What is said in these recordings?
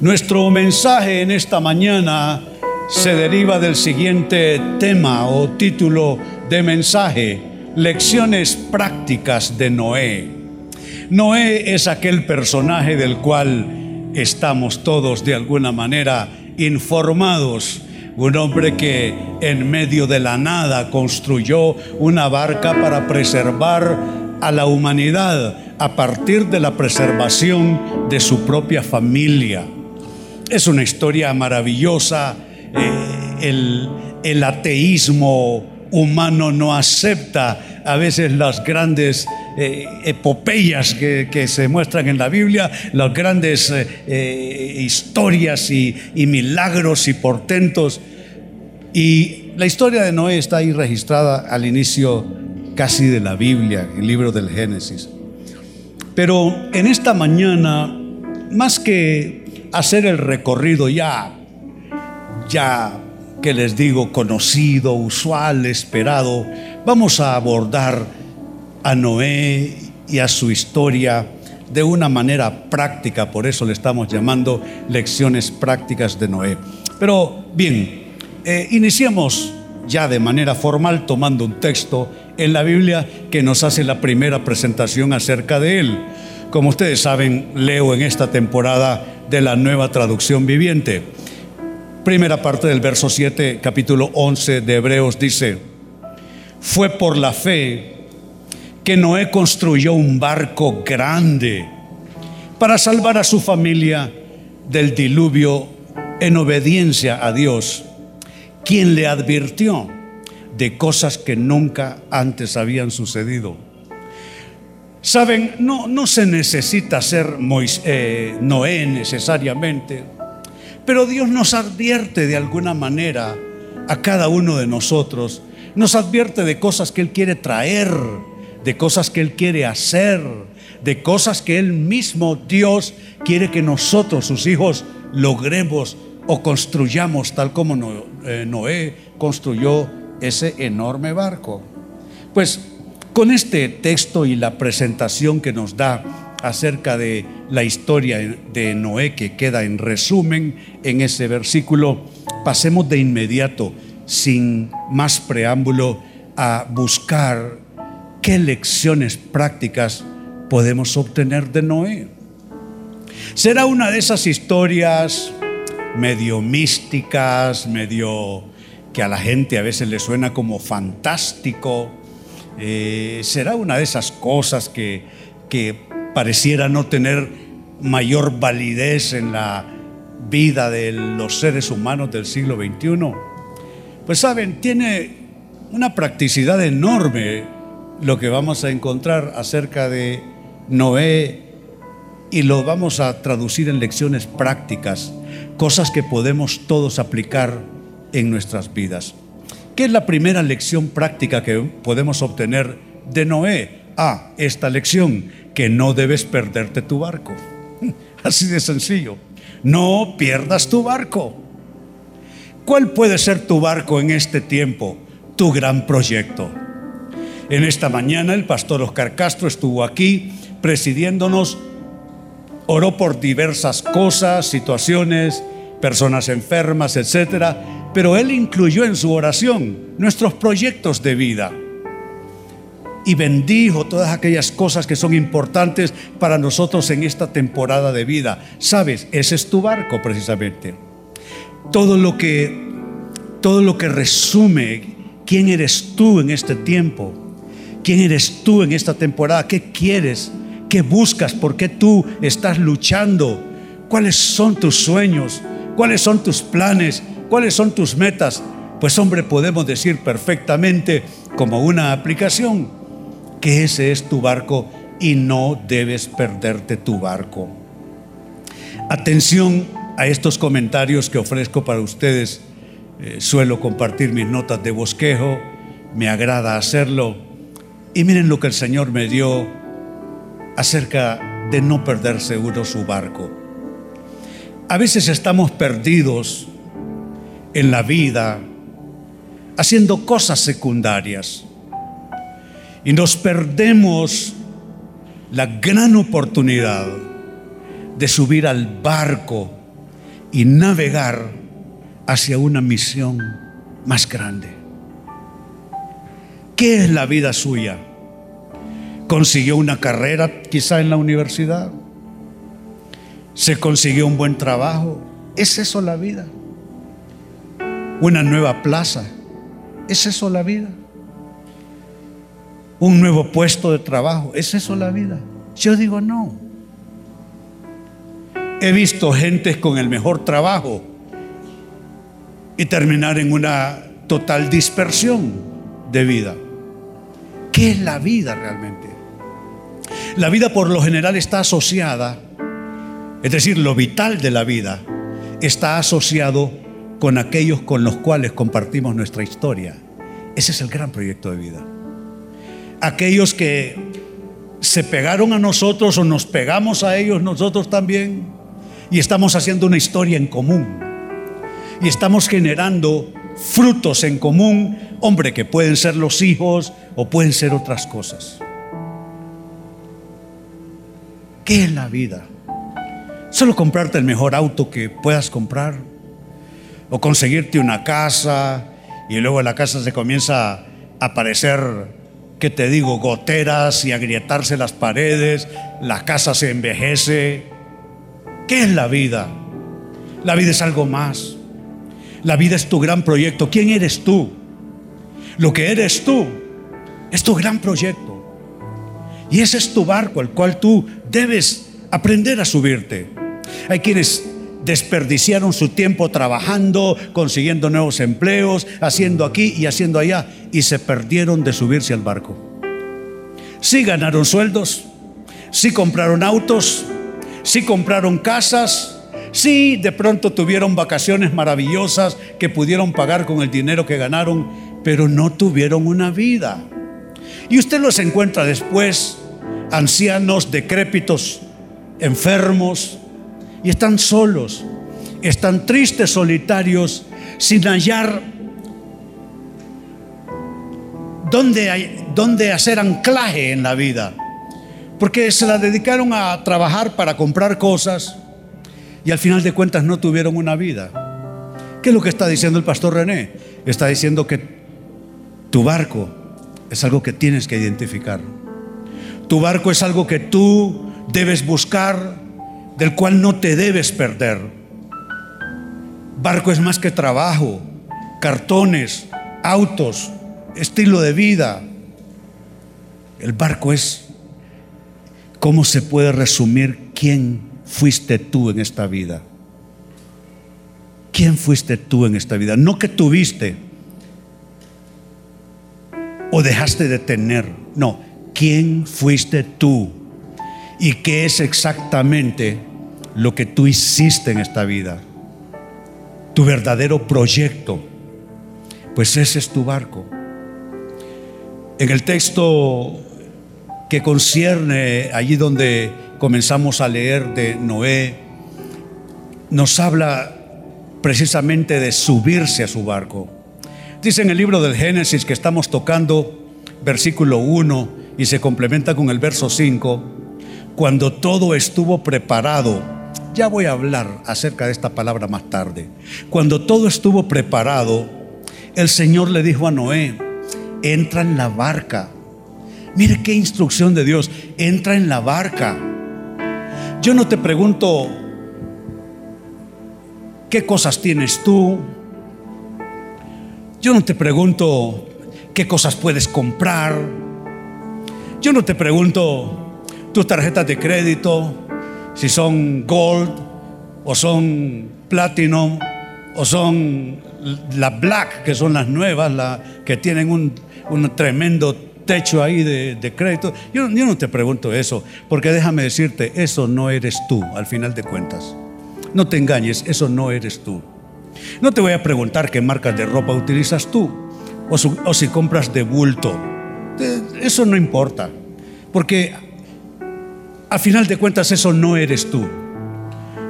Nuestro mensaje en esta mañana se deriva del siguiente tema o título de mensaje, lecciones prácticas de Noé. Noé es aquel personaje del cual estamos todos de alguna manera informados. Un hombre que en medio de la nada construyó una barca para preservar a la humanidad a partir de la preservación de su propia familia. Es una historia maravillosa. Eh, el, ateísmo humano no acepta a veces las grandes eh, epopeyas que, se muestran en la Biblia, las grandes eh, historias y, y, milagros y portentos. Y la historia de Noé está ahí registrada al inicio casi de la Biblia, el libro del Génesis. Pero en esta mañana, más que hacer el recorrido ya, ya que les digo, conocido, usual, esperado, vamos a abordar a Noé y a su historia de una manera práctica, por eso le estamos llamando lecciones prácticas de Noé. Pero bien, eh, iniciamos ya de manera formal tomando un texto en la Biblia que nos hace la primera presentación acerca de él. Como ustedes saben, leo en esta temporada de la nueva traducción viviente. Primera parte del verso 7, capítulo 11 de Hebreos dice, fue por la fe que Noé construyó un barco grande para salvar a su familia del diluvio en obediencia a Dios, quien le advirtió de cosas que nunca antes habían sucedido. Saben, no, no se necesita ser eh, Noé necesariamente, pero Dios nos advierte de alguna manera a cada uno de nosotros, nos advierte de cosas que Él quiere traer, de cosas que Él quiere hacer, de cosas que Él mismo, Dios, quiere que nosotros, sus hijos, logremos o construyamos tal como eh, Noé construyó ese enorme barco. Pues con este texto y la presentación que nos da acerca de la historia de Noé que queda en resumen en ese versículo, pasemos de inmediato, sin más preámbulo, a buscar qué lecciones prácticas podemos obtener de Noé. Será una de esas historias medio místicas, medio que a la gente a veces le suena como fantástico, eh, será una de esas cosas que, que pareciera no tener mayor validez en la vida de los seres humanos del siglo XXI. Pues saben, tiene una practicidad enorme lo que vamos a encontrar acerca de Noé y lo vamos a traducir en lecciones prácticas, cosas que podemos todos aplicar en nuestras vidas. ¿Qué es la primera lección práctica que podemos obtener de Noé? Ah, esta lección, que no debes perderte tu barco. Así de sencillo. No pierdas tu barco. ¿Cuál puede ser tu barco en este tiempo? Tu gran proyecto. En esta mañana el pastor Oscar Castro estuvo aquí presidiéndonos, oró por diversas cosas, situaciones, personas enfermas, etcétera pero Él incluyó en su oración nuestros proyectos de vida y bendijo todas aquellas cosas que son importantes para nosotros en esta temporada de vida. Sabes, ese es tu barco precisamente. Todo lo que todo lo que resume quién eres tú en este tiempo, quién eres tú en esta temporada, qué quieres, qué buscas, por qué tú estás luchando, cuáles son tus sueños, cuáles son tus planes, ¿Cuáles son tus metas? Pues hombre, podemos decir perfectamente como una aplicación que ese es tu barco y no debes perderte tu barco. Atención a estos comentarios que ofrezco para ustedes. Eh, suelo compartir mis notas de bosquejo, me agrada hacerlo. Y miren lo que el Señor me dio acerca de no perder seguro su barco. A veces estamos perdidos en la vida haciendo cosas secundarias y nos perdemos la gran oportunidad de subir al barco y navegar hacia una misión más grande. ¿Qué es la vida suya? ¿Consiguió una carrera quizá en la universidad? ¿Se consiguió un buen trabajo? ¿Es eso la vida? ¿Una nueva plaza? ¿Es eso la vida? ¿Un nuevo puesto de trabajo? ¿Es eso la vida? Yo digo no. He visto gente con el mejor trabajo y terminar en una total dispersión de vida. ¿Qué es la vida realmente? La vida por lo general está asociada, es decir, lo vital de la vida está asociado con aquellos con los cuales compartimos nuestra historia. Ese es el gran proyecto de vida. Aquellos que se pegaron a nosotros o nos pegamos a ellos nosotros también y estamos haciendo una historia en común y estamos generando frutos en común, hombre, que pueden ser los hijos o pueden ser otras cosas. ¿Qué es la vida? Solo comprarte el mejor auto que puedas comprar o conseguirte una casa y luego en la casa se comienza a aparecer, ¿qué te digo?, goteras y agrietarse las paredes, la casa se envejece. ¿Qué es la vida? La vida es algo más. La vida es tu gran proyecto. ¿Quién eres tú? Lo que eres tú es tu gran proyecto. Y ese es tu barco al cual tú debes aprender a subirte. Hay quienes desperdiciaron su tiempo trabajando, consiguiendo nuevos empleos, haciendo aquí y haciendo allá, y se perdieron de subirse al barco. Sí ganaron sueldos, sí compraron autos, sí compraron casas, Sí, de pronto tuvieron vacaciones maravillosas que pudieron pagar con el dinero que ganaron, pero no tuvieron una vida. Y usted los encuentra después, ancianos, decrépitos, enfermos, y están solos, están tristes, solitarios, sin hallar dónde, dónde hacer anclaje en la vida, porque se la dedicaron a trabajar para comprar cosas y al final de cuentas no tuvieron una vida. ¿Qué es lo que está diciendo el pastor René? Está diciendo que tu barco es algo que tienes que identificar. Tu barco es algo que tú debes buscar, del cual no te debes perder. Barco es más que trabajo, cartones, autos, estilo de vida. El barco es, ¿cómo se puede resumir quién fuiste tú en esta vida? ¿Quién fuiste tú en esta vida? No que tuviste o dejaste de tener. No, ¿quién fuiste tú? ¿Y qué es exactamente lo que tú hiciste en esta vida? Tu verdadero proyecto. Pues ese es tu barco. En el texto que concierne allí donde comenzamos a leer de Noé, nos habla precisamente de subirse a su barco. Dice en el libro del Génesis que estamos tocando, versículo 1, y se complementa con el verso 5, cuando todo estuvo preparado, ya voy a hablar acerca de esta palabra más tarde, cuando todo estuvo preparado, el Señor le dijo a Noé, entra en la barca. Mire qué instrucción de Dios, entra en la barca yo no te pregunto qué cosas tienes tú. Yo no te pregunto qué cosas puedes comprar. Yo no te pregunto tus tarjetas de crédito, si son gold o son platinum o son la black, que son las nuevas, la, que tienen un, un tremendo techo ahí de, crédito. Yo, no te pregunto eso, porque déjame decirte, eso no eres tú, al final de cuentas. No te engañes, eso no eres tú. No te voy a preguntar qué marcas de ropa utilizas tú o, si compras de bulto. Eso no importa, porque al final de cuentas eso no eres tú.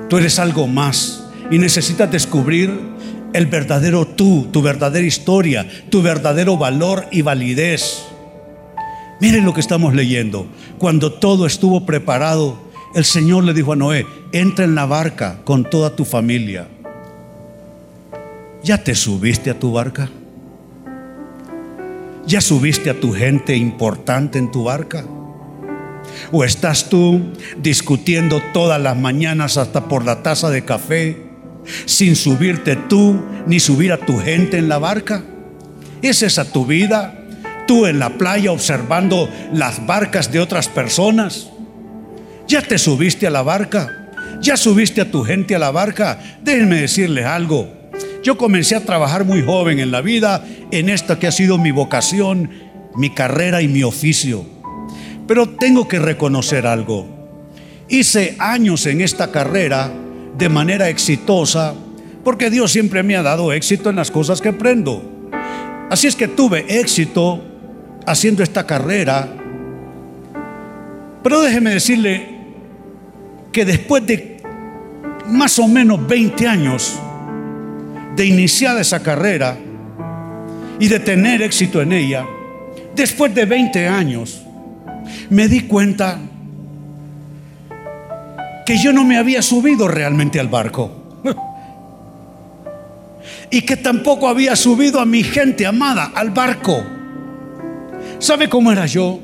Tú eres algo más y necesitas descubrir el verdadero tú, tu verdadera historia, tu verdadero valor y validez. Miren lo que estamos leyendo. Cuando todo estuvo preparado, el Señor le dijo a Noé, entra en la barca con toda tu familia. ¿Ya te subiste a tu barca? ¿Ya subiste a tu gente importante en tu barca? ¿O estás tú discutiendo todas las mañanas hasta por la taza de café sin subirte tú ni subir a tu gente en la barca? ¿Es esa tu vida? ¿Tú en la playa observando las barcas de otras personas? ¿Ya te subiste a la barca? ¿Ya subiste a tu gente a la barca? Déjenme decirles algo. Yo comencé a trabajar muy joven en la vida en esta que ha sido mi vocación, mi carrera y mi oficio. Pero tengo que reconocer algo. Hice años en esta carrera de manera exitosa porque Dios siempre me ha dado éxito en las cosas que aprendo. Así es que tuve éxito haciendo esta carrera. Pero déjeme decirle que después de más o menos 20 años de iniciar esa carrera y de tener éxito en ella, después de 20 años, me di cuenta que yo no me había subido realmente al barco. Y que tampoco había subido a mi gente amada al barco. ¿Sabe cómo era yo?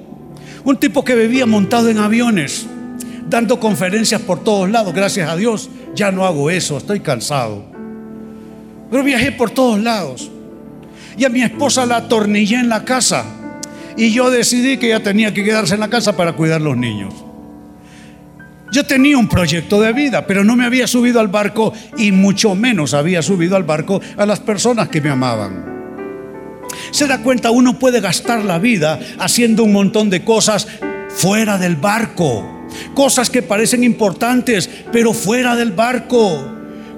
Un tipo que vivía montado en aviones, dando conferencias por todos lados. Gracias a Dios, ya no hago eso, estoy cansado. Pero viajé por todos lados. Y a mi esposa la atornillé en la casa. Y yo decidí que ella tenía que quedarse en la casa para cuidar los niños. Yo tenía un proyecto de vida, pero no me había subido al barco y mucho menos había subido al barco a las personas que me amaban. Se da cuenta, uno puede gastar la vida haciendo un montón de cosas fuera del barco. Cosas que parecen importantes, pero fuera del barco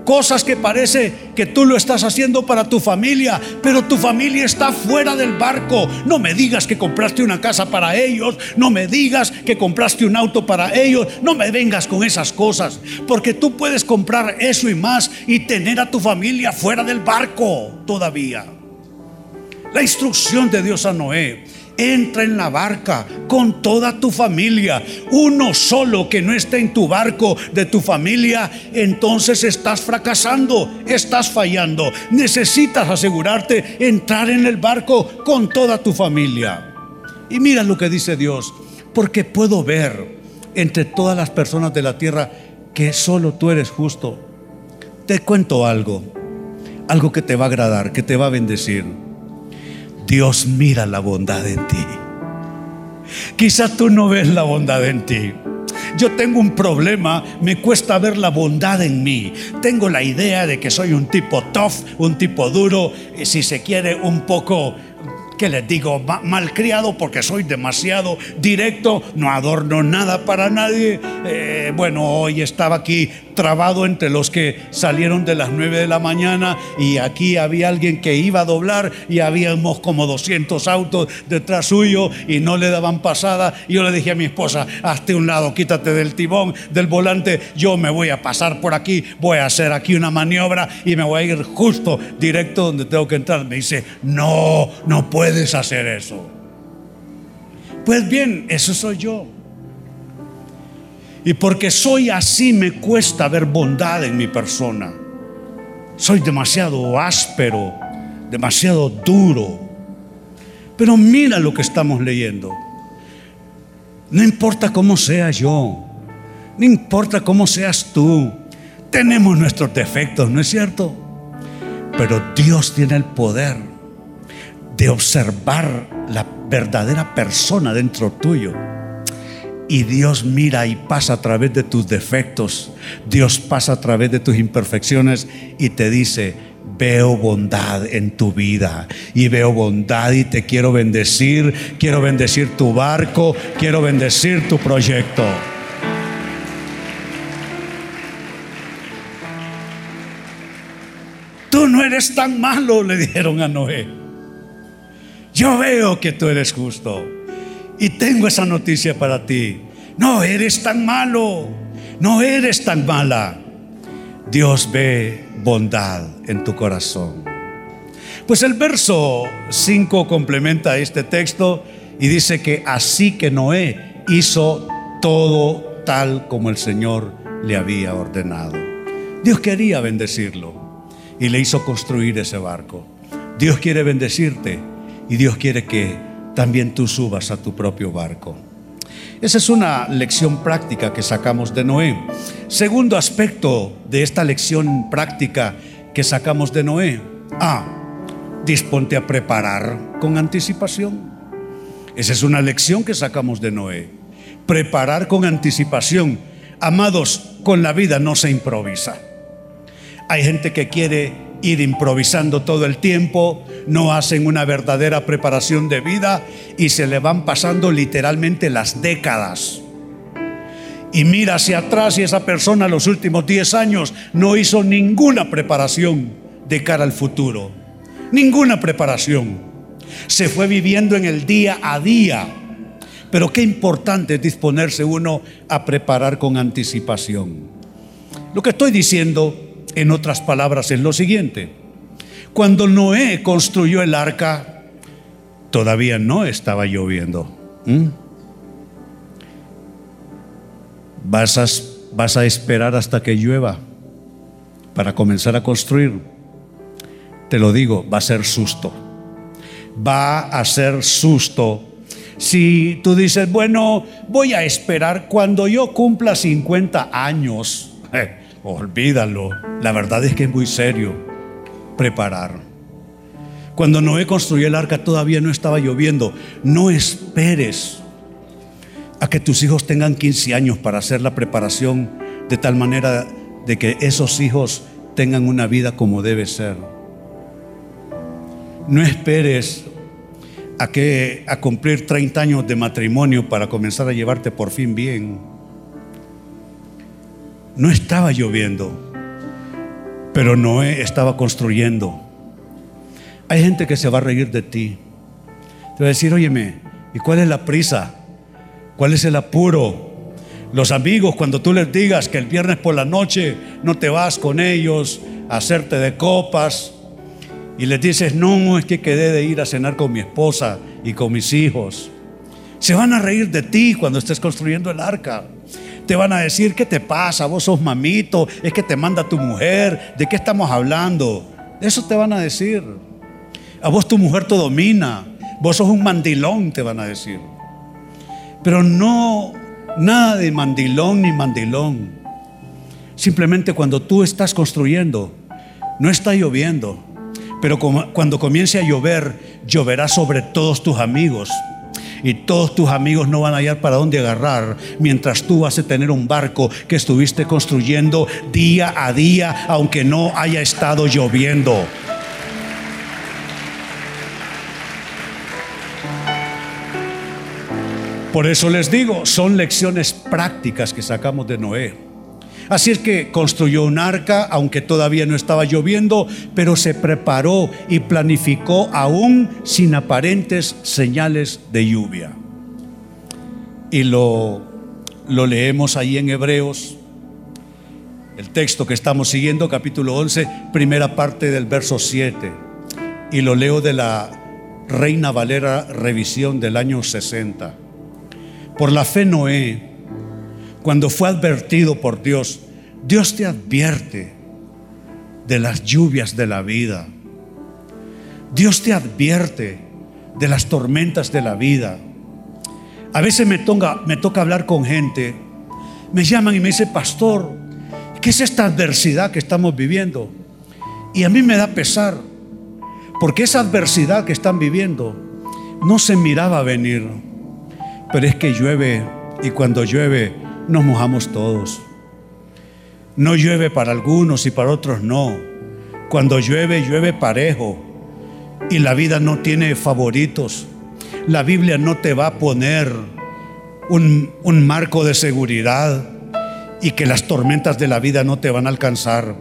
cosas que parece que tú lo estás haciendo para tu familia, pero tu familia está fuera del barco. No me digas que compraste una casa para ellos, no me digas que compraste un auto para ellos, no me vengas con esas cosas, porque tú puedes comprar eso y más y tener a tu familia fuera del barco todavía. La instrucción de Dios a Noé entra en la barca con toda tu familia. Uno solo que no esté en tu barco de tu familia, entonces estás fracasando, estás fallando. Necesitas asegurarte entrar en el barco con toda tu familia. Y mira lo que dice Dios, porque puedo ver entre todas las personas de la tierra que solo tú eres justo. Te cuento algo, algo que te va a agradar, que te va a bendecir. Dios mira la bondad en ti. Quizás tú no ves la bondad en ti. Yo tengo un problema, me cuesta ver la bondad en mí. Tengo la idea de que soy un tipo tough, un tipo duro, si se quiere un poco que les digo, malcriado porque soy demasiado directo, no adorno nada para nadie. Eh, bueno, hoy estaba aquí trabado entre los que salieron de las 9 de la mañana y aquí había alguien que iba a doblar y habíamos como 200 autos detrás suyo y no le daban pasada. Y yo le dije a mi esposa, hazte un lado, quítate del timón, del volante, yo me voy a pasar por aquí, voy a hacer aquí una maniobra y me voy a ir justo directo donde tengo que entrar. Me dice, no, no puedes hacer eso. Pues bien, eso soy yo. Y porque soy así me cuesta ver bondad en mi persona. Soy demasiado áspero, demasiado duro. Pero mira lo que estamos leyendo. No importa cómo sea yo, no importa cómo seas tú, tenemos nuestros defectos, ¿no es cierto? Pero Dios tiene el poder de observar la verdadera persona dentro tuyo y Dios mira y pasa a través de tus defectos, Dios pasa a través de tus imperfecciones y te dice, veo bondad en tu vida y veo bondad y te quiero bendecir, quiero bendecir tu barco, quiero bendecir tu proyecto. Tú no eres tan malo, le dijeron a Noé. Yo veo que tú eres justo. Y tengo esa noticia para ti. No eres tan malo. No eres tan mala. Dios ve bondad en tu corazón. Pues el verso 5 complementa este texto y dice que así que Noé hizo todo tal como el Señor le había ordenado. Dios quería bendecirlo y le hizo construir ese barco. Dios quiere bendecirte y Dios quiere que también tú subas a tu propio barco. Esa es una lección práctica que sacamos de Noé. Segundo aspecto de esta lección práctica que sacamos de Noé. A. Disponte a preparar con anticipación. Esa es una lección que sacamos de Noé. Preparar con anticipación. Amados, con la vida no se improvisa. Hay gente que quiere ir improvisando todo el tiempo, no hacen una verdadera preparación de vida y se le van pasando literalmente las décadas. Y mira hacia atrás y esa persona los últimos 10 años no hizo ninguna preparación de cara al futuro. Ninguna preparación. Se fue viviendo en el día a día. Pero qué importante es disponerse uno a preparar con anticipación. Lo que estoy diciendo, en otras palabras, es lo siguiente. Cuando Noé construyó el arca, todavía no estaba lloviendo. ¿Mm? Vas a, vas a esperar hasta que llueva para comenzar a construir. Te lo digo, va a ser susto. Va a ser susto. Si tú dices, bueno, voy a esperar cuando yo cumpla 50 años, olvídalo. La verdad es que es muy serio preparar. Cuando Noé construyó el arca todavía no estaba lloviendo. No esperes a que tus hijos tengan 15 años para hacer la preparación de tal manera de que esos hijos tengan una vida como debe ser. No esperes a que a cumplir 30 años de matrimonio para comenzar a llevarte por fin bien. No estaba lloviendo, pero Noé estaba construyendo. Hay gente que se va a reír de ti. Te va a decir, óyeme, ¿y cuál es la prisa? ¿Cuál es el apuro? Los amigos, cuando tú les digas que el viernes por la noche no te vas con ellos a hacerte de copas y les dices, no, es que quedé de ir a cenar con mi esposa y con mis hijos. Se van a reír de ti cuando estés construyendo el arca. Te van a decir, ¿qué te pasa? Vos sos mamito, es que te manda tu mujer, ¿de qué estamos hablando? Eso te van a decir. A vos tu mujer te domina, vos sos un mandilón, te van a decir. Pero no, nada de mandilón ni mandilón. Simplemente cuando tú estás construyendo, no está lloviendo, pero cuando comience a llover, lloverá sobre todos tus amigos. Y todos tus amigos no van a hallar para dónde agarrar, mientras tú vas a tener un barco que estuviste construyendo día a día, aunque no haya estado lloviendo. Por eso les digo, son lecciones prácticas que sacamos de Noé. Así es que construyó un arca, aunque todavía no estaba lloviendo, pero se preparó y planificó aún sin aparentes señales de lluvia. Y lo, lo leemos ahí en Hebreos, el texto que estamos siguiendo, capítulo 11, primera parte del verso 7. Y lo leo de la Reina Valera Revisión del año 60. Por la fe Noé, cuando fue advertido por Dios, Dios te advierte de las lluvias de la vida. Dios te advierte de las tormentas de la vida. A veces me toca, hablar con gente, me llaman y me dice, pastor, ¿qué es esta adversidad que estamos viviendo? Y a mí me da pesar, porque esa adversidad que están viviendo no se miraba venir. Pero es que llueve y cuando llueve nos mojamos todos. No llueve para algunos y para otros no. Cuando llueve, llueve parejo. Y la vida no tiene favoritos. La Biblia no te va a poner un, un marco de seguridad y que las tormentas de la vida no te van a alcanzar.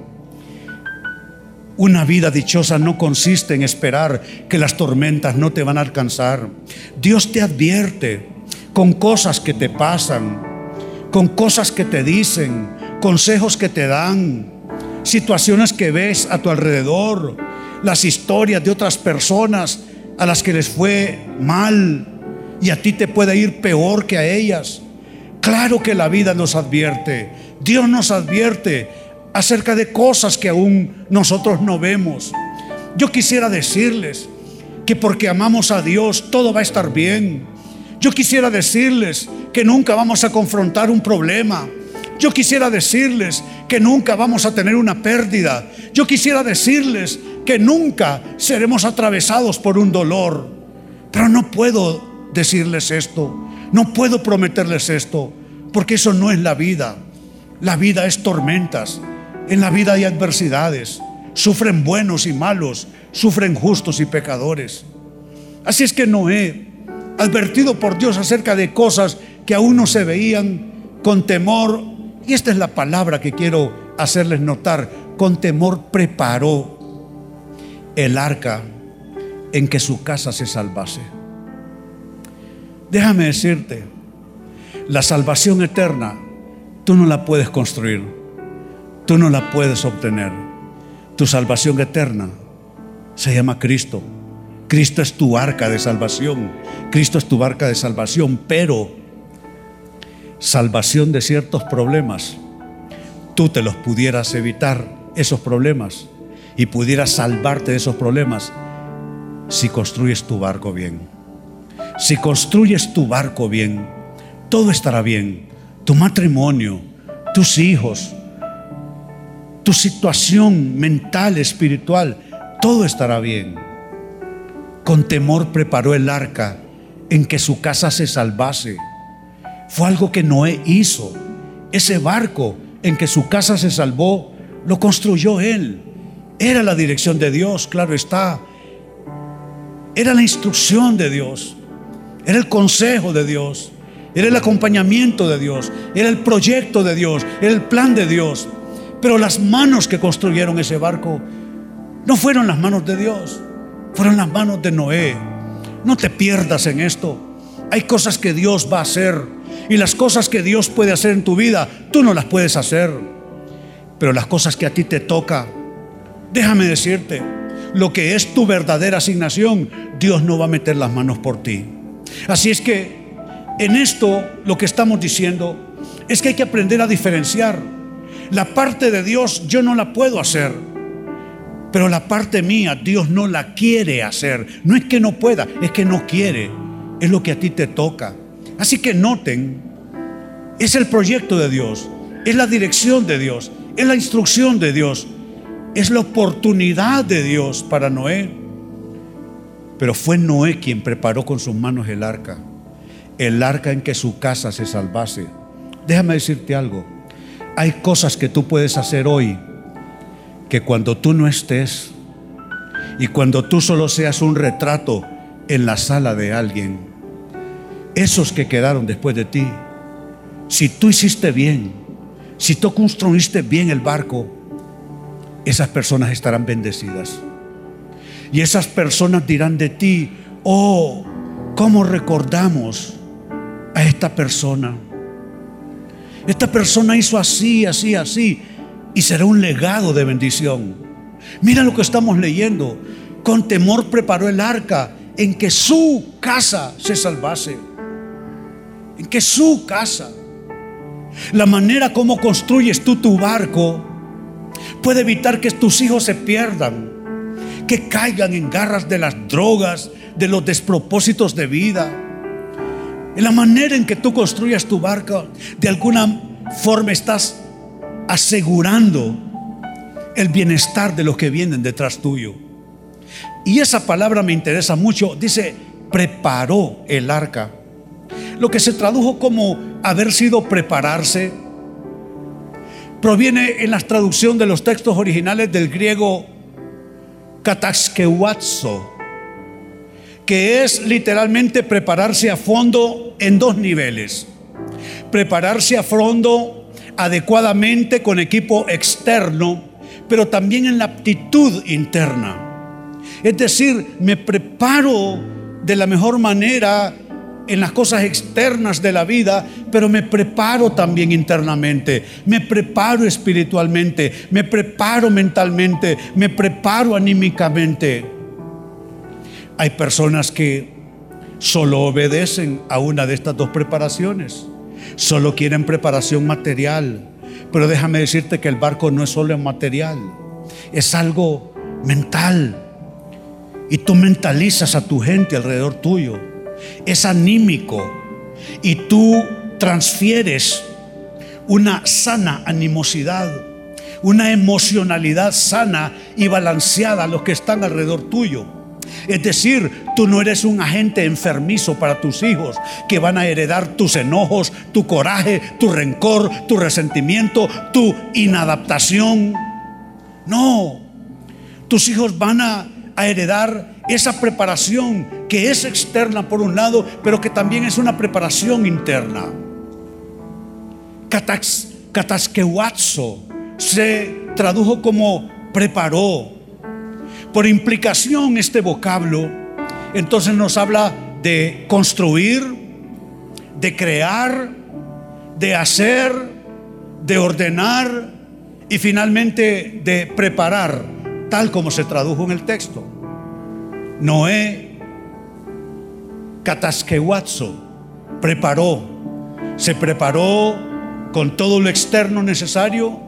Una vida dichosa no consiste en esperar que las tormentas no te van a alcanzar. Dios te advierte con cosas que te pasan, con cosas que te dicen, consejos que te dan, situaciones que ves a tu alrededor, las historias de otras personas a las que les fue mal y a ti te puede ir peor que a ellas. Claro que la vida nos advierte, Dios nos advierte acerca de cosas que aún nosotros no vemos. Yo quisiera decirles que porque amamos a Dios todo va a estar bien. Yo quisiera decirles que nunca vamos a confrontar un problema. Yo quisiera decirles que nunca vamos a tener una pérdida. Yo quisiera decirles que nunca seremos atravesados por un dolor. Pero no puedo decirles esto. No puedo prometerles esto. Porque eso no es la vida. La vida es tormentas. En la vida hay adversidades. Sufren buenos y malos. Sufren justos y pecadores. Así es que Noé, advertido por Dios acerca de cosas que aún no se veían, con temor, y esta es la palabra que quiero hacerles notar, con temor preparó el arca en que su casa se salvase. Déjame decirte, la salvación eterna tú no la puedes construir, tú no la puedes obtener. Tu salvación eterna se llama Cristo. Cristo es tu arca de salvación. Cristo es tu barca de salvación, pero salvación de ciertos problemas, tú te los pudieras evitar, esos problemas, y pudieras salvarte de esos problemas si construyes tu barco bien. Si construyes tu barco bien, todo estará bien. Tu matrimonio, tus hijos, tu situación mental, espiritual, todo estará bien. Con temor preparó el arca en que su casa se salvase. Fue algo que Noé hizo. Ese barco en que su casa se salvó, lo construyó él. Era la dirección de Dios, claro está. Era la instrucción de Dios. Era el consejo de Dios. Era el acompañamiento de Dios. Era el proyecto de Dios. Era el plan de Dios. Pero las manos que construyeron ese barco no fueron las manos de Dios. Fueron las manos de Noé. No te pierdas en esto. Hay cosas que Dios va a hacer. Y las cosas que Dios puede hacer en tu vida, tú no las puedes hacer. Pero las cosas que a ti te toca, déjame decirte, lo que es tu verdadera asignación, Dios no va a meter las manos por ti. Así es que en esto lo que estamos diciendo es que hay que aprender a diferenciar. La parte de Dios yo no la puedo hacer, pero la parte mía Dios no la quiere hacer. No es que no pueda, es que no quiere. Es lo que a ti te toca. Así que noten, es el proyecto de Dios, es la dirección de Dios, es la instrucción de Dios, es la oportunidad de Dios para Noé. Pero fue Noé quien preparó con sus manos el arca, el arca en que su casa se salvase. Déjame decirte algo, hay cosas que tú puedes hacer hoy que cuando tú no estés y cuando tú solo seas un retrato en la sala de alguien, esos que quedaron después de ti, si tú hiciste bien, si tú construiste bien el barco, esas personas estarán bendecidas. Y esas personas dirán de ti, oh, ¿cómo recordamos a esta persona? Esta persona hizo así, así, así, y será un legado de bendición. Mira lo que estamos leyendo. Con temor preparó el arca en que su casa se salvase en que su casa, la manera como construyes tú tu barco, puede evitar que tus hijos se pierdan, que caigan en garras de las drogas, de los despropósitos de vida. En la manera en que tú construyes tu barco, de alguna forma estás asegurando el bienestar de los que vienen detrás tuyo. Y esa palabra me interesa mucho. Dice, preparó el arca lo que se tradujo como haber sido prepararse, proviene en la traducción de los textos originales del griego kataskewatso, que es literalmente prepararse a fondo en dos niveles. Prepararse a fondo adecuadamente con equipo externo, pero también en la aptitud interna. Es decir, me preparo de la mejor manera en las cosas externas de la vida, pero me preparo también internamente, me preparo espiritualmente, me preparo mentalmente, me preparo anímicamente. Hay personas que solo obedecen a una de estas dos preparaciones. Solo quieren preparación material. Pero déjame decirte que el barco no es solo material, es algo mental. Y tú mentalizas a tu gente alrededor tuyo. Es anímico. Y tú transfieres una sana animosidad, una emocionalidad sana y balanceada a los que están alrededor tuyo. Es decir, tú no eres un agente enfermizo para tus hijos que van a heredar tus enojos, tu coraje, tu rencor, tu resentimiento, tu inadaptación. No, tus hijos van a, heredar esa preparación que es externa por un lado, pero que también es una preparación interna. Kataskewazo se tradujo como preparó, por implicación este vocablo, entonces nos habla de construir, de crear, de hacer, de ordenar y finalmente de preparar, tal como se tradujo en el texto. Noé, Kataskewazo, preparó, se preparó con todo lo externo necesario,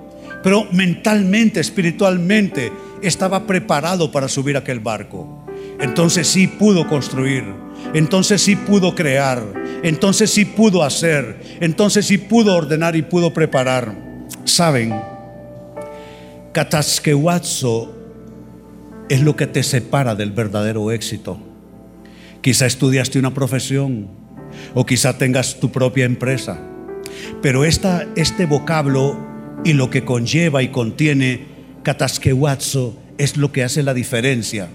pero mentalmente, espiritualmente, estaba preparado para subir aquel barco. Entonces sí pudo construir, entonces sí pudo crear, entonces sí pudo hacer, entonces sí pudo ordenar y pudo preparar. Saben, Kataskewazo es lo que te separa del verdadero éxito. Quizá estudiaste una profesión o quizá tengas tu propia empresa, pero esta, este vocablo y lo que conlleva y contiene Kataskewazo es lo que hace la diferencia.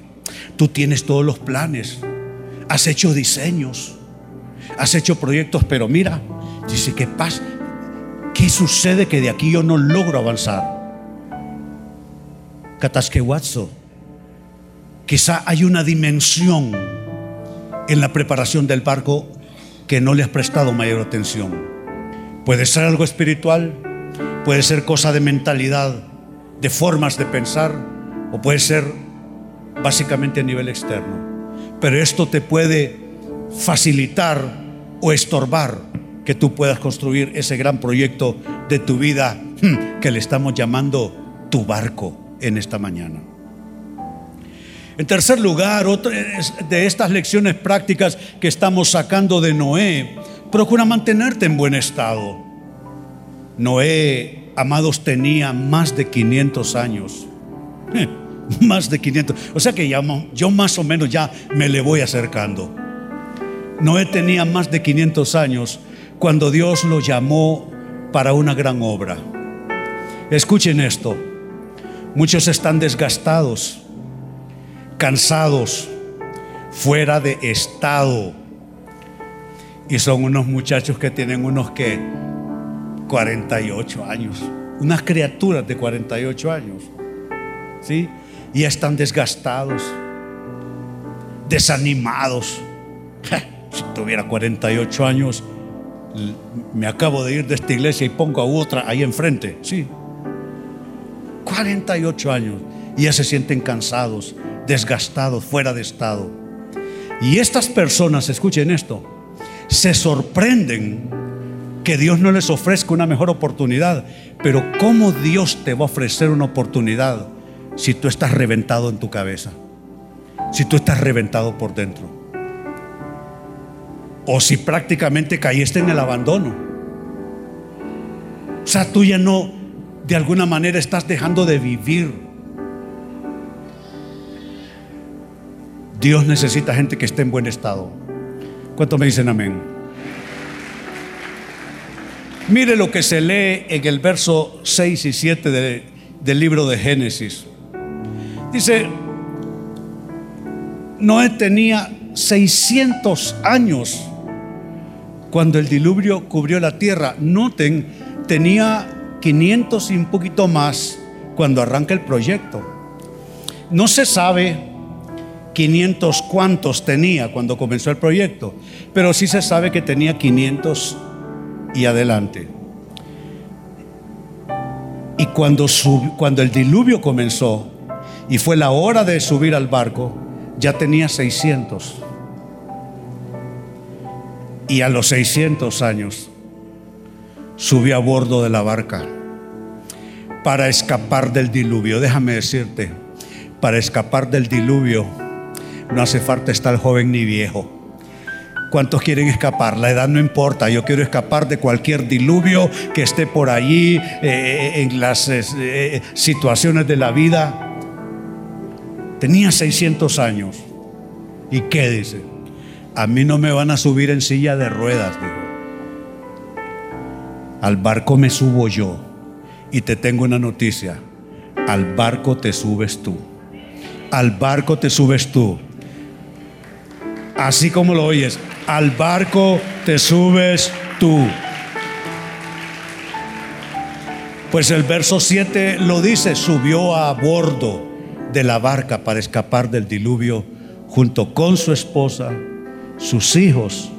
Tú tienes todos los planes, has hecho diseños, has hecho proyectos, pero mira, dice, ¿qué pasa? ¿Qué sucede que de aquí yo no logro avanzar? Kataskewazo, quizá hay una dimensión en la preparación del barco que no le has prestado mayor atención. Puede ser algo espiritual, puede ser cosa de mentalidad, de formas de pensar o puede ser básicamente a nivel externo. Pero esto te puede facilitar o estorbar que tú puedas construir ese gran proyecto de tu vida hmm, que le estamos llamando tu barco en esta mañana. En tercer lugar, otra de estas lecciones prácticas que estamos sacando de Noé, procura mantenerte en buen estado. Noé amados, tenía más de 500 años. más de 500. O sea que ya, yo más o menos ya me le voy acercando. Noé tenía más de 500 años cuando Dios lo llamó para una gran obra. Escuchen esto. Muchos están desgastados, cansados, fuera de estado. Y son unos muchachos que tienen unos que 48 años. Unas criaturas de 48 años. ¿Sí? Y ya están desgastados, desanimados. si tuviera 48 años, me acabo de ir de esta iglesia y pongo a otra ahí enfrente. Sí. 48 años. Y ya se sienten cansados, desgastados, fuera de estado. Y estas personas, escuchen esto, se sorprenden que Dios no les ofrezca una mejor oportunidad. Pero ¿cómo Dios te va a ofrecer una oportunidad si tú estás reventado en tu cabeza? Si tú estás reventado por dentro. O si prácticamente caíste en el abandono. O sea, tú ya no, de alguna manera, estás dejando de vivir. Dios necesita gente que esté en buen estado. ¿Cuánto me dicen amén? Mire lo que se lee en el verso 6 y 7 del libro de Génesis. Dice, Noé tenía 600 años cuando el diluvio cubrió la tierra. Noten, tenía 500 y un poquito más cuando arranca el proyecto. No se sabe 500 cuántos tenía cuando comenzó el proyecto, pero sí se sabe que tenía 500 y adelante. Y cuando, cuando el diluvio comenzó y fue la hora de subir al barco, ya tenía 600. Y a los 600 años subió a bordo de la barca para escapar del diluvio. Déjame decirte, para escapar del diluvio no hace falta estar joven ni viejo. ¿Cuántos quieren escapar? La edad no importa. Yo quiero escapar de cualquier diluvio que esté por allí eh, en las eh, situaciones de la vida. Tenía 600 años. ¿Y qué dice? A mí no me van a subir en silla de ruedas, digo. Al barco me subo yo. Y te tengo una noticia. Al barco te subes tú. Al barco te subes tú. Así como lo oyes. Al barco te subes tú. Pues el verso 7 lo dice, subió a bordo de la barca para escapar del diluvio junto con su esposa, sus hijos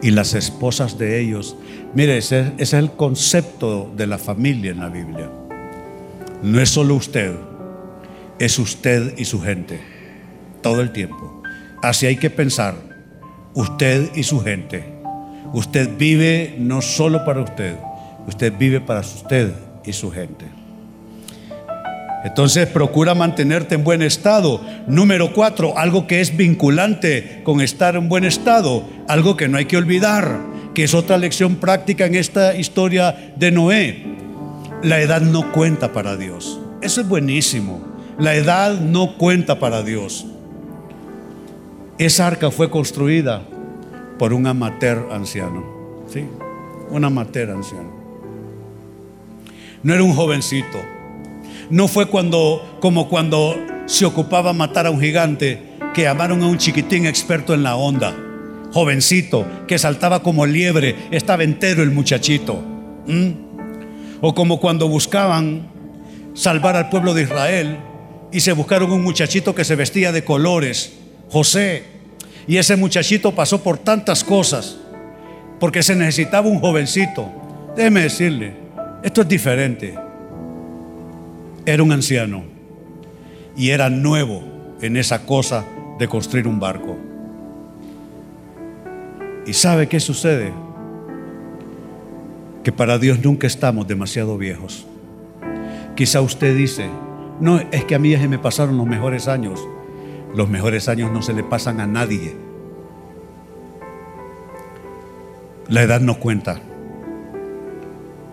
y las esposas de ellos. Mire, ese, es el concepto de la familia en la Biblia. No es solo usted, es usted y su gente, todo el tiempo. Así hay que pensar, usted y su gente. Usted vive no solo para usted, usted vive para usted y su gente. Entonces procura mantenerte en buen estado. Número cuatro, algo que es vinculante con estar en buen estado, algo que no hay que olvidar, que es otra lección práctica en esta historia de Noé. La edad no cuenta para Dios. Eso es buenísimo. La edad no cuenta para Dios. Esa arca fue construida por un amateur anciano. ¿sí? Un amateur anciano. No era un jovencito no fue cuando, como cuando se ocupaba matar a un gigante, que llamaron a un chiquitín experto en la onda, jovencito, que saltaba como liebre, estaba entero el muchachito. O como cuando buscaban salvar al pueblo de Israel y se buscaron un muchachito que se vestía de colores, José. Y ese muchachito pasó por tantas cosas, porque se necesitaba un jovencito. Déjeme decirle, esto es diferente era un anciano y era nuevo en esa cosa de construir un barco. ¿Y sabe qué sucede? Que para Dios nunca estamos demasiado viejos. Quizá usted dice, no, es que a mí ya se me pasaron los mejores años. Los mejores años no se le pasan a nadie. La edad no cuenta.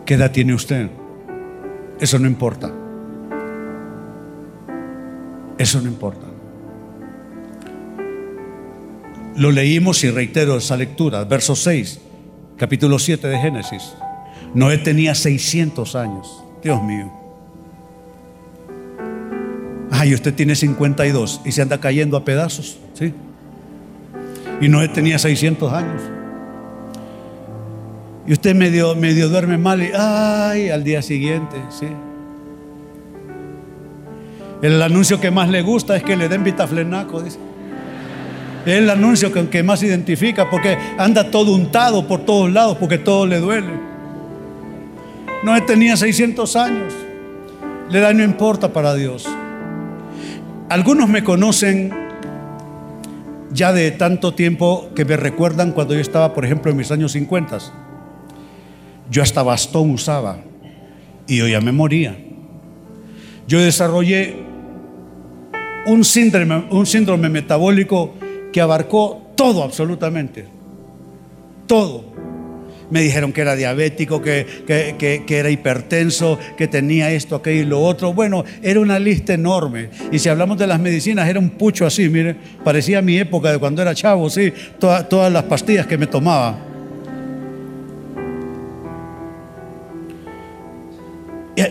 ¿Qué edad tiene usted? Eso no importa. Eso no importa. Lo leímos y reitero esa lectura, verso 6, capítulo 7 de Génesis. Noé tenía 600 años. Dios mío. Ay, usted tiene 52 y se anda cayendo a pedazos, ¿sí? Y Noé tenía 600 años. Y usted medio, medio duerme mal y, ay, al día siguiente, ¿sí? El anuncio que más le gusta es que le den vitaflenaco, dice. Es el anuncio que, más identifica porque anda todo untado por todos lados porque todo le duele. No tenía 600 años. La edad no importa para Dios. Algunos me conocen ya de tanto tiempo que me recuerdan cuando yo estaba, por ejemplo, en mis años 50. Yo hasta bastón usaba y yo ya me moría. Yo desarrollé un síndrome, un síndrome metabólico que abarcó todo absolutamente. Todo. Me dijeron que era diabético, que, que, era hipertenso, que tenía esto, aquello y lo otro. Bueno, era una lista enorme. Y si hablamos de las medicinas, era un pucho así, mire, parecía mi época de cuando era chavo, sí, todas las pastillas que me tomaba.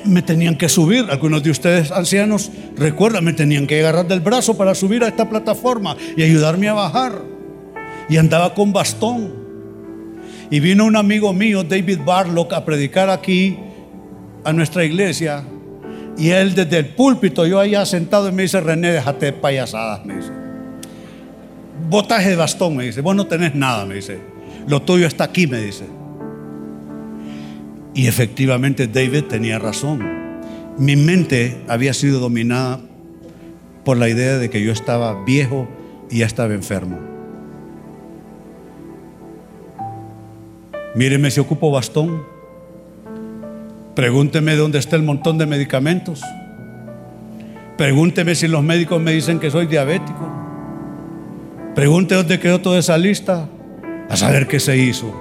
me tenían que subir. Algunos de ustedes ancianos, recuerdan, me tenían que agarrar del brazo para subir a esta plataforma y ayudarme a bajar. Y andaba con bastón. Y vino un amigo mío, David Barlock, a predicar aquí a nuestra iglesia. Y él desde el púlpito, yo allá sentado, me dice, René, déjate de payasadas, me dice. Botaje de bastón, me dice. Vos no tenés nada, me dice. Lo tuyo está aquí, me dice. Y efectivamente David tenía razón. Mi mente había sido dominada por la idea de que yo estaba viejo y ya estaba enfermo. Míreme si ocupo bastón. Pregúnteme dónde está el montón de medicamentos. Pregúnteme si los médicos me dicen que soy diabético. Pregunte dónde quedó toda esa lista. A saber qué se hizo.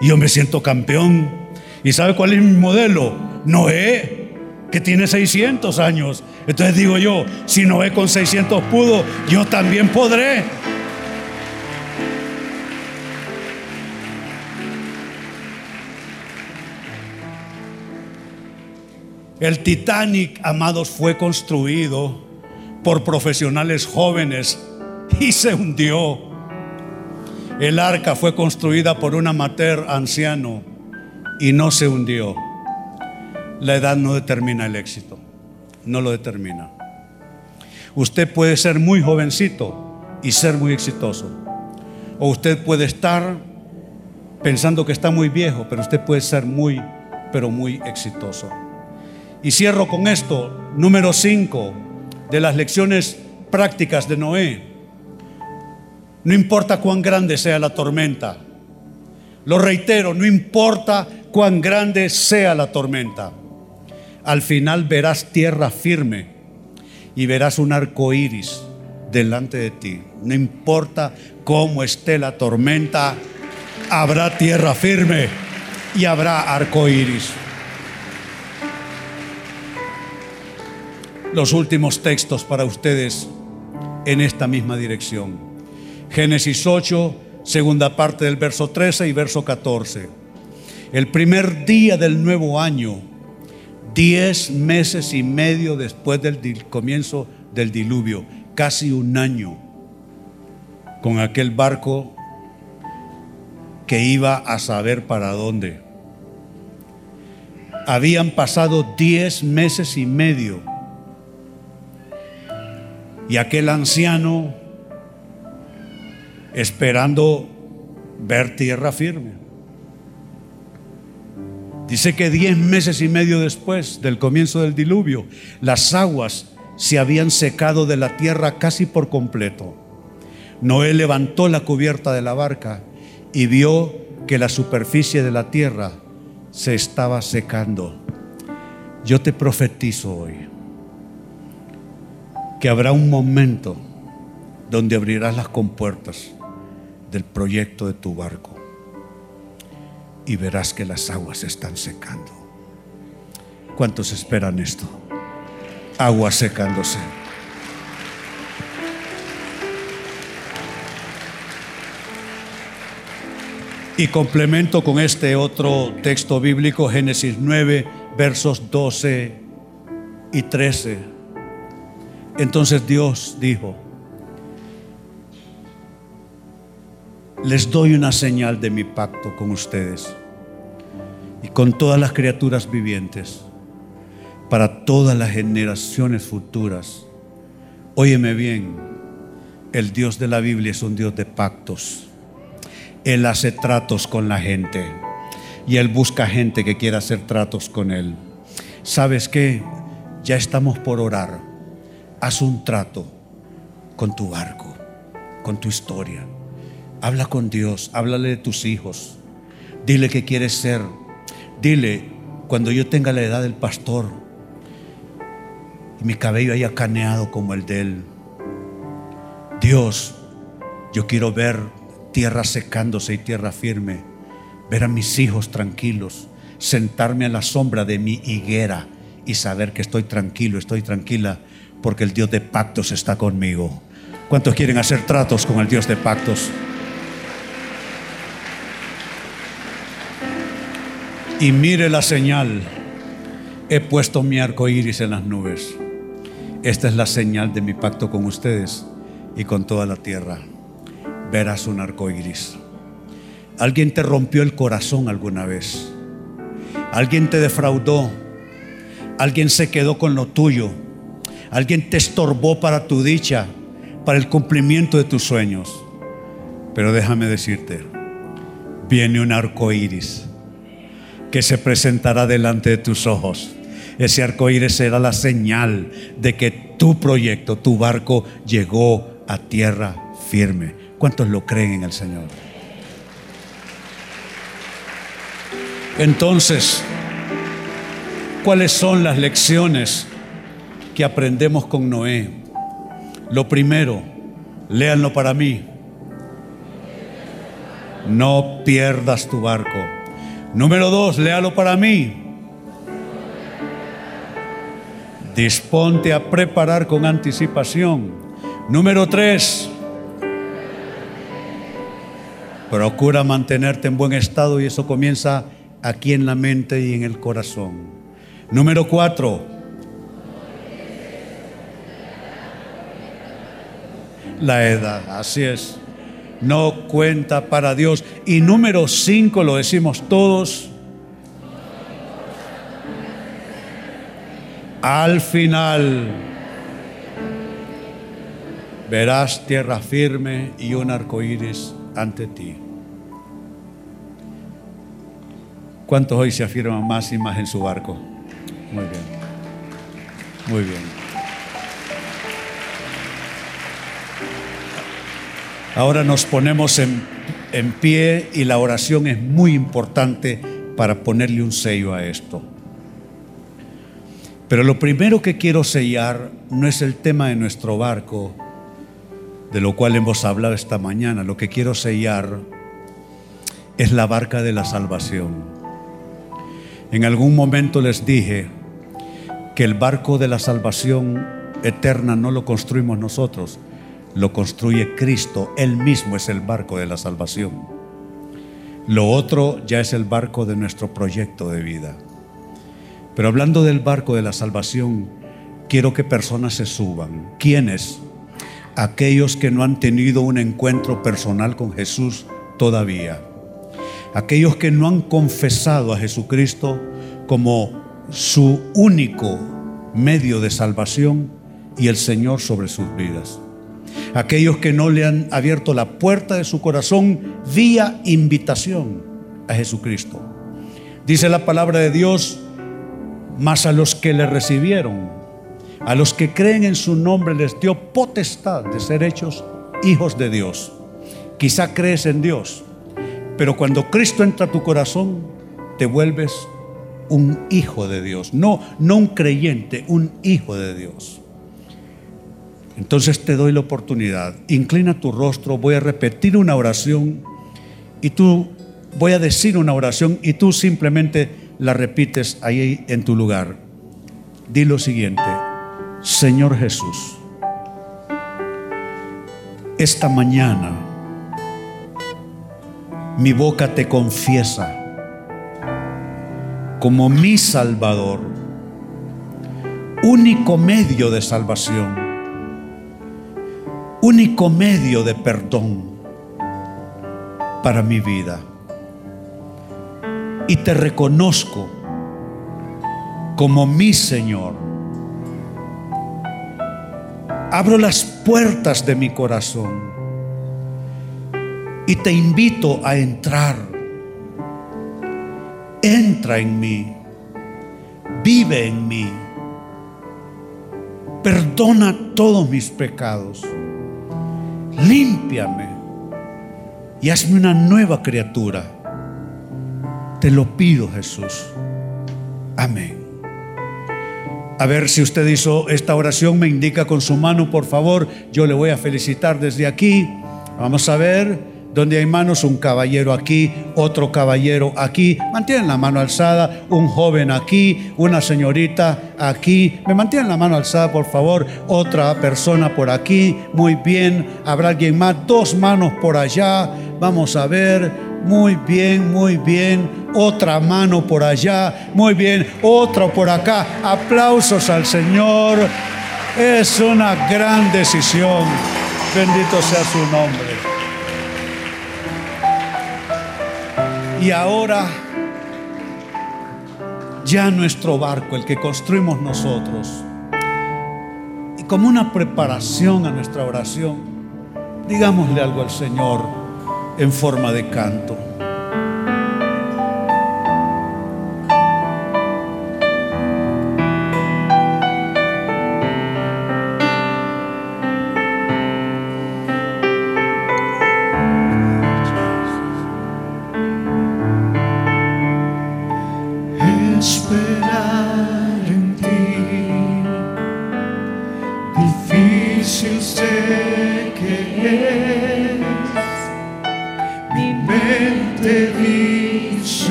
Y yo me siento campeón. ¿Y sabe cuál es mi modelo? Noé, que tiene 600 años. Entonces digo yo, si Noé con 600 pudo, yo también podré. El Titanic, amados, fue construido por profesionales jóvenes y se hundió. El arca fue construida por un amateur anciano y no se hundió. La edad no determina el éxito, no lo determina. Usted puede ser muy jovencito y ser muy exitoso. O usted puede estar pensando que está muy viejo, pero usted puede ser muy, pero muy exitoso. Y cierro con esto, número 5 de las lecciones prácticas de Noé. No importa cuán grande sea la tormenta. Lo reitero, no importa cuán grande sea la tormenta. Al final verás tierra firme y verás un arco iris delante de ti. No importa cómo esté la tormenta, habrá tierra firme y habrá arco iris. Los últimos textos para ustedes en esta misma dirección. Génesis 8, segunda parte del verso 13 y verso 14. El primer día del nuevo año, diez meses y medio después del comienzo del diluvio, casi un año, con aquel barco que iba a saber para dónde. Habían pasado diez meses y medio y aquel anciano esperando ver tierra firme. Dice que diez meses y medio después del comienzo del diluvio, las aguas se habían secado de la tierra casi por completo. Noé levantó la cubierta de la barca y vio que la superficie de la tierra se estaba secando. Yo te profetizo hoy que habrá un momento donde abrirás las compuertas del proyecto de tu barco y verás que las aguas están secando. ¿Cuántos esperan esto? Aguas secándose. Y complemento con este otro texto bíblico, Génesis 9, versos 12 y 13 entonces Dios dijo, les doy una señal de mi pacto con ustedes y con todas las criaturas vivientes para todas las generaciones futuras. Óyeme bien, el Dios de la Biblia es un Dios de pactos. Él hace tratos con la gente y Él busca gente que quiera hacer tratos con Él. ¿Sabes qué? Ya estamos por orar haz un trato con tu barco, con tu historia. Habla con Dios, háblale de tus hijos. Dile que quieres ser. Dile, cuando yo tenga la edad del pastor y mi cabello haya caneado como el de él, Dios, yo quiero ver tierra secándose y tierra firme, ver a mis hijos tranquilos, sentarme a la sombra de mi higuera y saber que estoy tranquilo, estoy tranquila porque el Dios de pactos está conmigo. ¿Cuántos quieren hacer tratos con el Dios de pactos? Y mire la señal. He puesto mi arco iris en las nubes. Esta es la señal de mi pacto con ustedes y con toda la tierra. Verás un arco iris. Alguien te rompió el corazón alguna vez. Alguien te defraudó. Alguien se quedó con lo tuyo Alguien te estorbó para tu dicha, para el cumplimiento de tus sueños. Pero déjame decirte, viene un arco iris que se presentará delante de tus ojos. Ese arco iris será la señal de que tu proyecto, tu barco llegó a tierra firme. ¿Cuántos lo creen en el Señor? Entonces, ¿Cuáles son las lecciones que aprendemos con Noé? Lo primero, léanlo para mí. No pierdas tu barco. Número dos, léalo para mí. Disponte a preparar con anticipación. Número tres, procura mantenerte en buen estado y eso comienza aquí en la mente y en el corazón. Número cuatro, la edad, así es no cuenta para Dios. Y número cinco, lo decimos todos, al final verás tierra firme y un arco iris ante ti. ¿Cuántos hoy se afirman más y más en su barco? Muy bien. Muy bien. Ahora nos ponemos en, en, pie y la oración es muy importante para ponerle un sello a esto. Pero lo primero que quiero sellar no es el tema de nuestro barco, de lo cual hemos hablado esta mañana. Lo que quiero sellar es la barca de la salvación. En algún momento les dije que el barco de la salvación eterna no lo construimos nosotros, lo construye Cristo, Él mismo es el barco de la salvación. Lo otro ya es el barco de nuestro proyecto de vida. Pero hablando del barco de la salvación, quiero que personas se suban. ¿Quiénes? Aquellos que no han tenido un encuentro personal con Jesús todavía. Aquellos que no han confesado a Jesucristo como su único medio de salvación y el Señor sobre sus vidas aquellos que no le han abierto la puerta de su corazón vía invitación a Jesucristo. Dice la palabra de Dios, más a los que le recibieron, a los que creen en su nombre les dio potestad de ser hechos hijos de Dios. Quizá crees en Dios, pero cuando Cristo entra a tu corazón, te vuelves un hijo de Dios, no no un creyente, un hijo de Dios. Entonces te doy la oportunidad. Inclina tu rostro, voy a repetir una oración y tú voy a decir una oración y tú simplemente la repites ahí en tu lugar. Di lo siguiente, Señor Jesús, esta mañana mi boca te confiesa como mi Salvador, único medio de salvación único medio de perdón para mi vida. Y te reconozco como mi Señor. Abro las puertas de mi corazón y te invito a entrar. Entra en mí, vive en mí, perdona todos mis pecados límpiame y hazme una nueva criatura. Te lo pido, Jesús. Amén. A ver si usted hizo esta oración, me indica con su mano, por favor. Yo le voy a felicitar desde aquí. Vamos a ver. Donde hay manos, un caballero aquí, otro caballero aquí. Mantienen la mano alzada, un joven aquí, una señorita aquí. Me mantienen la mano alzada, por favor. Otra persona por aquí. Muy bien. Habrá alguien más. Dos manos por allá. Vamos a ver. Muy bien, muy bien. Otra mano por allá. Muy bien. Otro por acá. Aplausos al Señor. Es una gran decisión. Bendito sea su nombre. Y ahora ya nuestro barco, el que construimos nosotros, y como una preparación a nuestra oración, digámosle algo al Señor en forma de canto.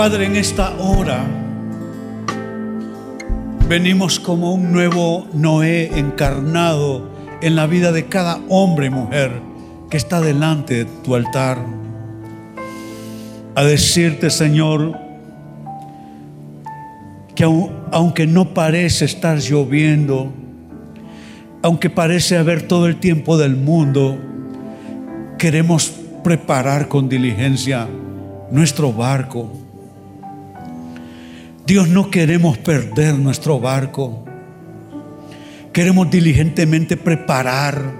Padre, en esta hora venimos como un nuevo Noé encarnado en la vida de cada hombre y mujer que está delante de tu altar. A decirte, Señor, que aunque no parece estar lloviendo, aunque parece haber todo el tiempo del mundo, queremos preparar con diligencia nuestro barco Dios, no queremos perder nuestro barco. Queremos diligentemente preparar.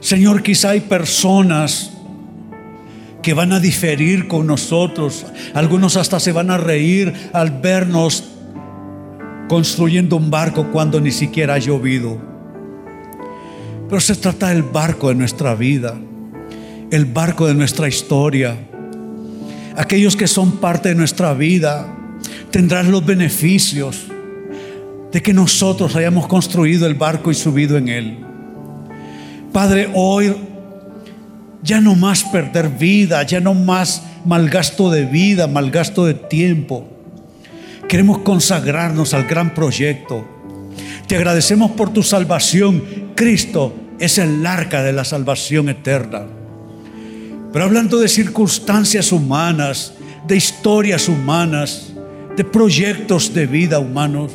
Señor, quizá hay personas que van a diferir con nosotros. Algunos hasta se van a reír al vernos construyendo un barco cuando ni siquiera ha llovido. Pero se trata del barco de nuestra vida, el barco de nuestra historia Aquellos que son parte de nuestra vida tendrán los beneficios de que nosotros hayamos construido el barco y subido en él. Padre, hoy ya no más perder vida, ya no más malgasto de vida, malgasto de tiempo. Queremos consagrarnos al gran proyecto. Te agradecemos por tu salvación. Cristo es el arca de la salvación eterna. Pero hablando de circunstancias humanas, de historias humanas, de proyectos de vida humanos,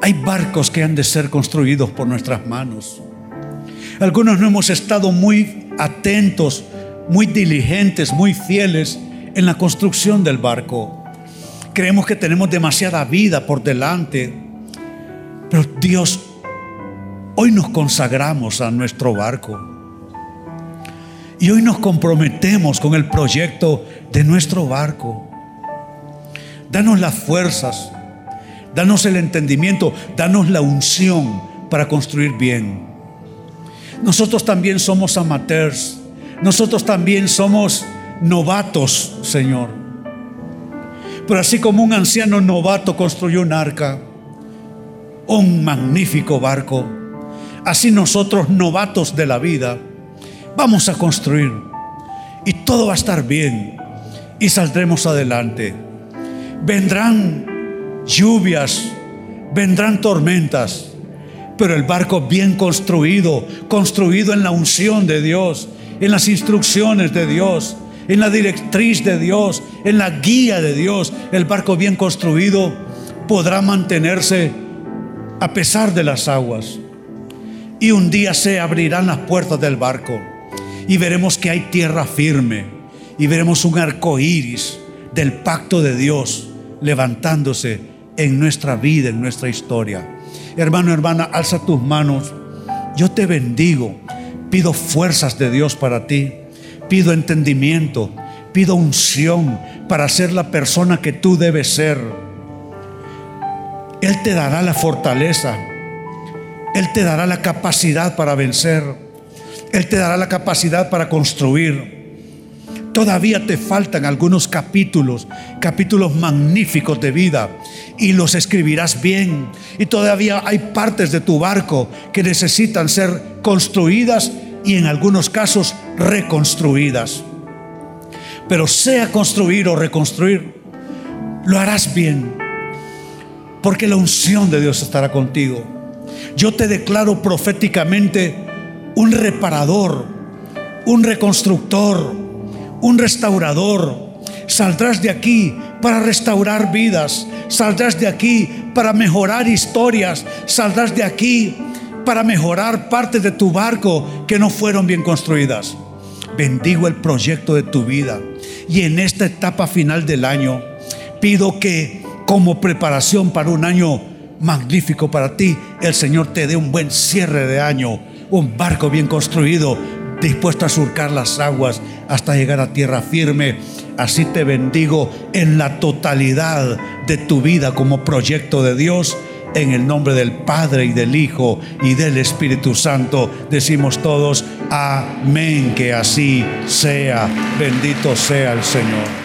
hay barcos que han de ser construidos por nuestras manos. Algunos no hemos estado muy atentos, muy diligentes, muy fieles en la construcción del barco. Creemos que tenemos demasiada vida por delante. Pero Dios, hoy nos consagramos a nuestro barco. Y hoy nos comprometemos con el proyecto de nuestro barco. Danos las fuerzas, danos el entendimiento, danos la unción para construir bien. Nosotros también somos amateurs. Nosotros también somos novatos, Señor. Pero así como un anciano novato construyó un arca, un magnífico barco, así nosotros novatos de la vida vamos a construir y todo va a estar bien y saldremos adelante. Vendrán lluvias, vendrán tormentas, pero el barco bien construido, construido en la unción de Dios, en las instrucciones de Dios, en la directriz de Dios, en la guía de Dios, el barco bien construido podrá mantenerse a pesar de las aguas. Y un día se abrirán las puertas del barco y veremos que hay tierra firme y veremos un arco iris del pacto de Dios levantándose en nuestra vida, en nuestra historia. Hermano, hermana, alza tus manos. Yo te bendigo. Pido fuerzas de Dios para ti. Pido entendimiento. Pido unción para ser la persona que tú debes ser. Él te dará la fortaleza. Él te dará la capacidad para vencer. Él te dará la capacidad para construir. Todavía te faltan algunos capítulos, capítulos magníficos de vida, y los escribirás bien. Y todavía hay partes de tu barco que necesitan ser construidas y en algunos casos reconstruidas. Pero sea construir o reconstruir, lo harás bien, porque la unción de Dios estará contigo. Yo te declaro proféticamente un reparador, un reconstructor, un restaurador. Saldrás de aquí para restaurar vidas. Saldrás de aquí para mejorar historias. Saldrás de aquí para mejorar partes de tu barco que no fueron bien construidas. Bendigo el proyecto de tu vida. Y en esta etapa final del año, pido que como preparación para un año magnífico para ti, el Señor te dé un buen cierre de año, un barco bien construido, dispuesto a surcar las aguas hasta llegar a tierra firme. Así te bendigo en la totalidad de tu vida como proyecto de Dios. En el nombre del Padre y del Hijo y del Espíritu Santo decimos todos, amén, que así sea. Bendito sea el Señor.